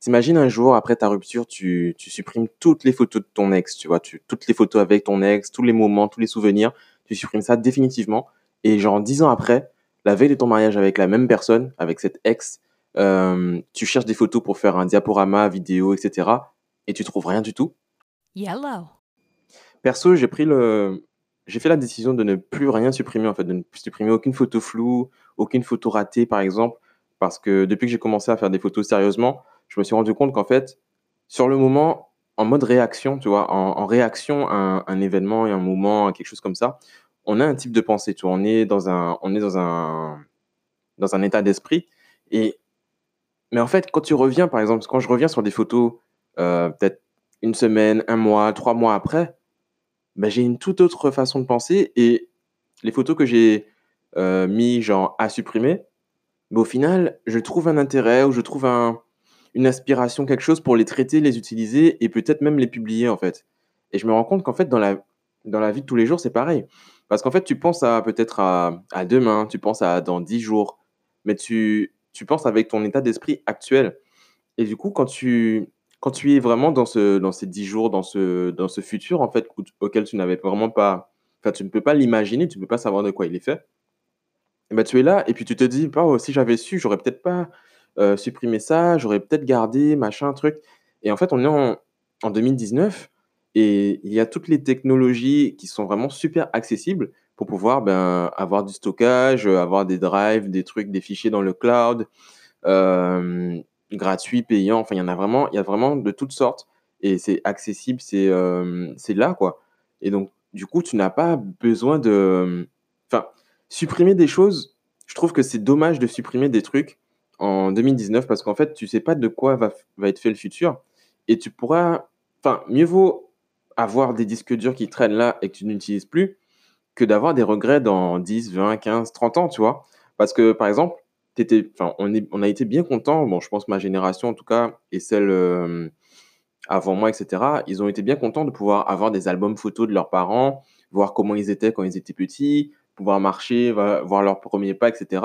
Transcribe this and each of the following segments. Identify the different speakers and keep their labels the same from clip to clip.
Speaker 1: T'imagines un jour, après ta rupture, tu, tu supprimes toutes les photos de ton ex, tu vois, tu, toutes les photos avec ton ex, tous les moments, tous les souvenirs, tu supprimes ça définitivement. Et genre, dix ans après, la veille de ton mariage avec la même personne, avec cette ex, euh, tu cherches des photos pour faire un diaporama, vidéo, etc. Et tu trouves rien du tout.
Speaker 2: Yellow.
Speaker 1: Perso, j'ai pris le, j'ai fait la décision de ne plus rien supprimer, en fait, de ne supprimer aucune photo floue, aucune photo ratée, par exemple, parce que depuis que j'ai commencé à faire des photos sérieusement, je me suis rendu compte qu'en fait, sur le moment, en mode réaction, tu vois, en, réaction à un, événement et un moment, quelque chose comme ça, on a un type de pensée, tu vois, on est dans un, on est dans un, dans un état d'esprit. Et, mais en fait, quand tu reviens, par exemple, quand je reviens sur des photos, euh, peut-être une semaine, un mois, trois mois après, ben, j'ai une toute autre façon de penser et les photos que j'ai euh, mis genre à supprimer, mais au final, je trouve un intérêt ou je trouve un, une aspiration, quelque chose pour les traiter, les utiliser et peut-être même les publier en fait. Et je me rends compte qu'en fait, dans la, dans la vie de tous les jours, c'est pareil. Parce qu'en fait, tu penses à peut-être à, demain, tu penses à dans dix jours, mais tu, tu penses avec ton état d'esprit actuel. Et du coup, quand tu, quand tu es vraiment dans, ce, dans ces dix jours, dans ce, dans ce futur en fait, auquel tu n'avais vraiment pas. Enfin, tu ne peux pas l'imaginer, tu ne peux pas savoir de quoi il est fait. Et ben, tu es là et puis tu te dis, oh, si j'avais su, j'aurais peut-être pas euh, supprimé ça, j'aurais peut-être gardé, machin, truc. Et en fait, on est en, en 2019 et il y a toutes les technologies qui sont vraiment super accessibles pour pouvoir ben, avoir du stockage, avoir des drives, des trucs, des fichiers dans le cloud, euh, gratuits, payants. Enfin, il y en a vraiment, il y a vraiment de toutes sortes et c'est accessible, c'est euh, c'est là quoi. Et donc, du coup, tu n'as pas besoin de, enfin, supprimer des choses, je trouve que c'est dommage de supprimer des trucs en 2019 parce qu'en fait, tu sais pas de quoi va, va être fait le futur et tu pourras, enfin, mieux vaut avoir des disques durs qui traînent là et que tu n'utilises plus que d'avoir des regrets dans 10, 20, 15, 30 ans, tu vois. Parce que, par exemple, on, a été bien contents, bon, je pense ma génération en tout cas, et celle euh, avant moi, etc., ils ont été bien contents de pouvoir avoir des albums photos de leurs parents, voir comment ils étaient quand ils étaient petits, pouvoir marcher, voir leurs premiers pas, etc.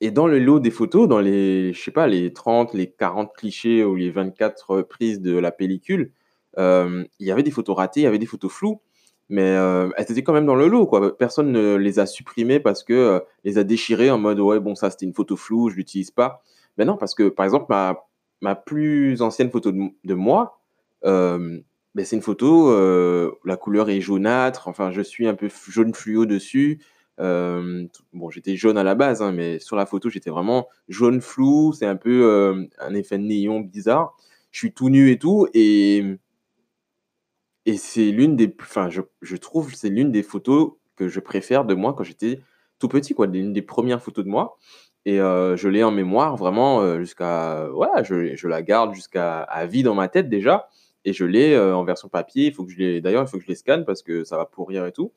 Speaker 1: Et dans le lot des photos, dans les, je sais pas, les 30, les 40 clichés ou les 24 prises de la pellicule, euh, il y avait des photos ratées, il y avait des photos floues, mais euh, elles étaient quand même dans le lot, quoi. Personne ne les a supprimées parce que euh, les a déchirées en mode ouais, bon, ça c'était une photo floue, je l'utilise pas. Mais non, parce que par exemple, ma, ma plus ancienne photo de, moi, ben, c'est une photo, la couleur est jaunâtre, enfin, je suis un peu jaune fluo dessus. Euh, bon, j'étais jaune à la base, hein, mais sur la photo, j'étais vraiment jaune flou. C'est un peu euh, un effet néon bizarre. Je suis tout nu et tout. Et, c'est l'une des. Enfin, je, je trouve c'est l'une des photos que je préfère de moi quand j'étais tout petit, quoi. L'une des premières photos de moi. Et je l'ai en mémoire vraiment jusqu'à. Voilà, je, la garde jusqu'à à vie dans ma tête déjà et je l'ai euh, en version papier. D'ailleurs, il faut que je les scanne parce que ça va pourrir et tout.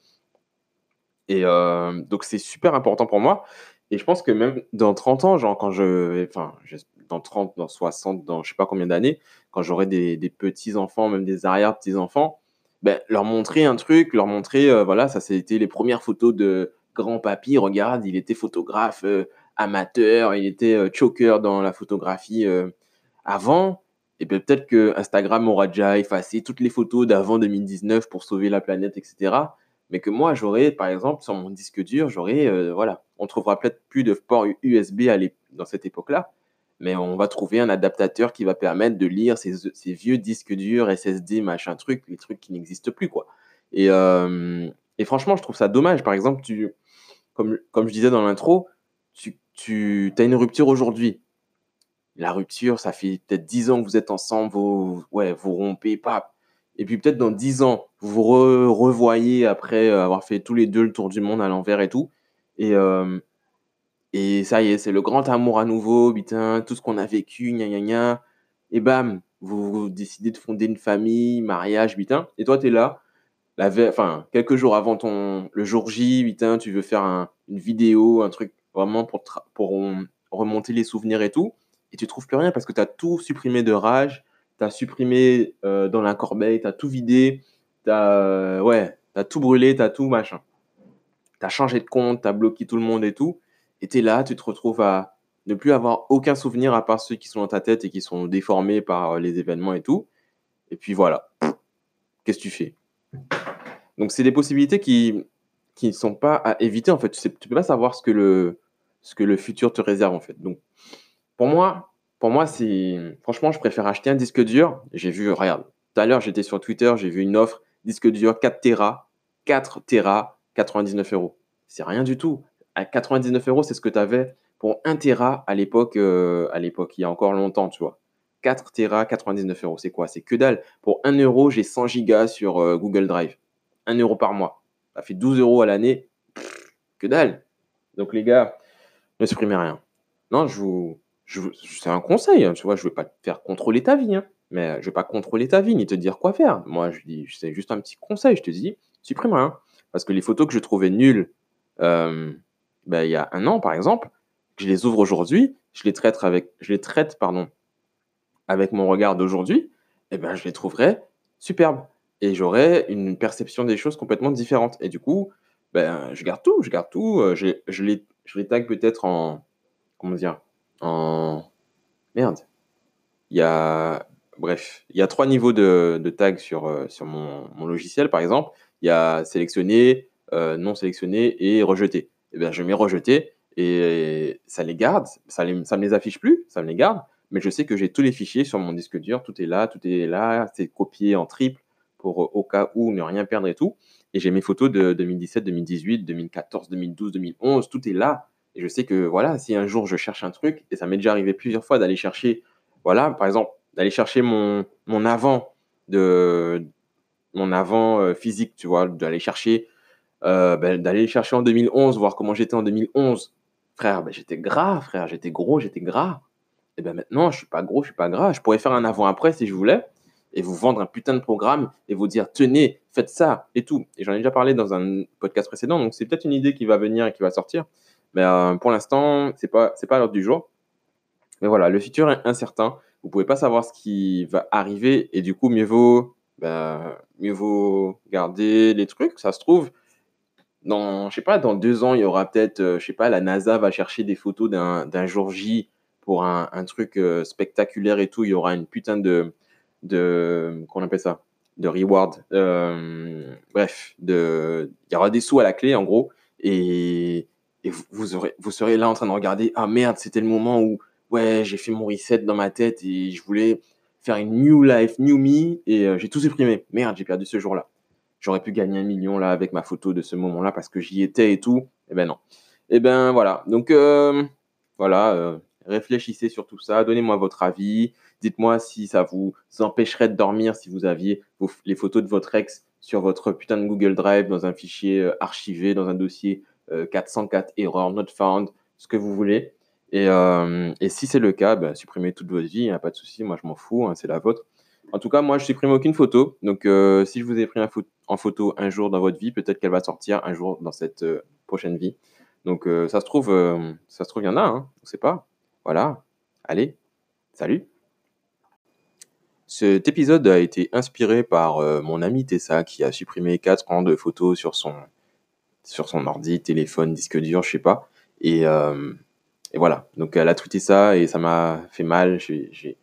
Speaker 1: Et euh, donc c'est super important pour moi. Et je pense que même dans 30 ans, genre quand je, enfin, dans 30, dans 60, dans je sais pas combien d'années, quand j'aurai des, des petits enfants, même des arrière petits enfants, ben, leur montrer un truc, leur montrer, euh, voilà, ça c'était les premières photos de grand papy. Regarde, il était photographe amateur, il était choker dans la photographie avant. Et peut-être que Instagram aura déjà effacé toutes les photos d'avant 2019 pour sauver la planète, etc. Mais que moi, j'aurais, par exemple, sur mon disque dur, j'aurais, euh, voilà, on trouvera peut-être plus de port USB dans cette époque-là, mais on va trouver un adaptateur qui va permettre de lire ces, vieux disques durs, SSD, machin truc, les trucs qui n'existent plus, quoi. Et, euh, et, franchement, je trouve ça dommage. Par exemple, tu, comme, comme je disais dans l'intro, tu, tu as une rupture aujourd'hui la rupture, ça fait peut-être 10 ans que vous êtes ensemble, vous, ouais, vous rompez, pas. Et puis peut-être dans 10 ans, vous vous revoyez après euh, avoir fait tous les deux le tour du monde à l'envers et tout. Et, euh, et ça y est, c'est le grand amour à nouveau, putain, tout ce qu'on a vécu, gna gna gna. Et bam, vous, décidez de fonder une famille, mariage, putain. Et toi, tu es là, la enfin, quelques jours avant ton, le jour J, putain, tu veux faire une vidéo, un truc vraiment pour, pour remonter les souvenirs et tout et tu trouves plus rien parce que tu as tout supprimé de rage, tu supprimé euh, dans la corbeille, tu as tout vidé, tu as, euh, ouais, tout brûlé, tu as tout machin. Tu as changé de compte, tu as bloqué tout le monde et tout. Et tu es là, tu te retrouves à ne plus avoir aucun souvenir à part ceux qui sont dans ta tête et qui sont déformés par les événements et tout. Et puis voilà. Qu'est-ce que tu fais? Donc, c'est des possibilités qui qui ne sont pas à éviter, en fait. Tu ne peux pas savoir ce que, le, ce que le futur te réserve, en fait. Donc, pour moi, pour moi c'est. Franchement, je préfère acheter un disque dur. J'ai vu, regarde, tout à l'heure, j'étais sur Twitter, j'ai vu une offre disque dur 4 Tera, 4 Tera, 99 euros. C'est rien du tout. À 99 euros, c'est ce que tu avais pour 1 Tera à l'époque, euh, à l'époque, il y a encore longtemps, tu vois. 4 Tera, 99 euros. C'est quoi? C'est que dalle. Pour 1 euro, j'ai 100 gigas sur euh, Google Drive. 1 euro par mois. Ça fait 12 euros à l'année. Que dalle. Donc, les gars, ne supprimez rien. Non, je vous. C'est un conseil. Hein, tu vois, je ne veux pas te faire contrôler ta vie. Hein, mais je ne vais pas contrôler ta vie ni te dire quoi faire. Moi, je dis, c'est juste un petit conseil. Je te dis, supprime rien. Parce que les photos que je trouvais nulles euh, ben, il y a un an, par exemple, je les ouvre aujourd'hui, je les traite avec, je les traite, pardon, avec mon regard d'aujourd'hui, eh ben, je les trouverai superbes. Et j'aurai une perception des choses complètement différente. Et du coup, ben, je garde tout, je garde tout. Euh, je, les, je les peut-être en. Comment dire En. Merde. Il y a. Bref, il y a trois niveaux de, de tag sur, euh, sur mon, logiciel, par exemple. Il y a sélectionné, euh, non sélectionné et rejeté. Et eh bien, je mets rejeté et ça les garde. Ça ne ça me les affiche plus, ça me les garde mais je sais que j'ai tous les fichiers sur mon disque dur, tout est là, tout est là, c'est copié en triple pour euh, au cas où ne rien perdre et tout. Et j'ai mes photos de 2017, 2018, 2014, 2012, 2011, tout est là. Et je sais que voilà, si un jour je cherche un truc, et ça m'est déjà arrivé plusieurs fois d'aller chercher, voilà, par exemple, d'aller chercher mon, mon avant de mon avant euh, physique, tu vois, d'aller chercher, euh, ben, d'aller chercher en 2011, voir comment j'étais en 2011. Frère, ben, j'étais gras, frère, j'étais gros, j'étais gras. Et bien maintenant, je suis pas gros, je suis pas gras. Je pourrais faire un avant-après si je voulais et vous vendre un putain de programme et vous dire tenez, faites ça et tout. Et j'en ai déjà parlé dans un podcast précédent, donc c'est peut-être une idée qui va venir et qui va sortir. Mais euh, pour l'instant, c'est pas pas l'ordre du jour. Mais voilà, le futur est incertain. Vous pouvez pas savoir ce qui va arriver et du coup mieux vaut ben, mieux vaut garder les trucs. Ça se trouve dans je sais pas dans deux ans il y aura peut-être euh, je sais pas la NASA va chercher des photos d'un jour J pour un, un truc euh, spectaculaire et tout, il y aura une putain de, de qu'on appelle ça, de reward. Bref, de, il y aura des sous à la clé en gros, et, et vous, aurez, vous serez là en train de regarder, ah merde, c'était le moment où ouais, j'ai fait mon reset dans ma tête et je voulais faire une new life, new me, et euh, j'ai tout supprimé. Merde, j'ai perdu ce jour-là. J'aurais pu gagner un million là avec ma photo de ce moment-là parce que j'y étais et tout. Eh ben non. Eh ben voilà. Donc euh, voilà réfléchissez sur tout ça, donnez-moi votre avis, dites-moi si ça vous empêcherait de dormir si vous aviez les photos de votre ex sur votre putain de Google Drive dans un fichier euh, archivé, dans un dossier 404 euh, error not found, ce que vous voulez. Et, euh, si c'est le cas, bah, supprimez toute votre vie, a pas de souci, moi je m'en fous, hein, c'est la vôtre. En tout cas, moi je supprime aucune photo. Donc si je vous ai pris en photo un jour dans votre vie, peut-être qu'elle va sortir un jour dans cette prochaine vie. Donc ça se trouve, ça se trouve, il y en a, hein, on ne sait pas. Voilà. Allez, salut. Cet épisode a été inspiré par euh, mon ami Tessa qui a supprimé 4 ans de photos sur son, sur son ordi, téléphone, disque dur, je sais pas. Et, euh, et voilà. Donc elle a tweeté ça et ça m'a fait mal. J'ai,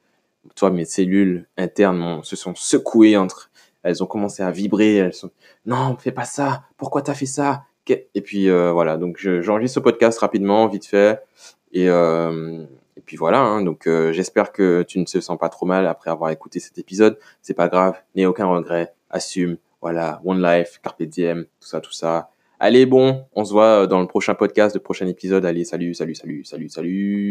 Speaker 1: toi, mes cellules internes se sont secouées entre. Elles ont commencé à vibrer. Elles sont. Non, fais pas ça. Pourquoi t'as fait ça? Et puis euh, voilà. Donc j'enregistre ce podcast rapidement, vite fait. Et, euh, et puis voilà, hein, donc j'espère que tu ne te sens pas trop mal après avoir écouté cet épisode. C'est pas grave, n'aie aucun regret, assume, voilà, one life, carpe diem, tout ça, tout ça. Allez, bon, on se voit dans le prochain podcast, le prochain épisode. Allez, salut, salut, salut, salut, salut.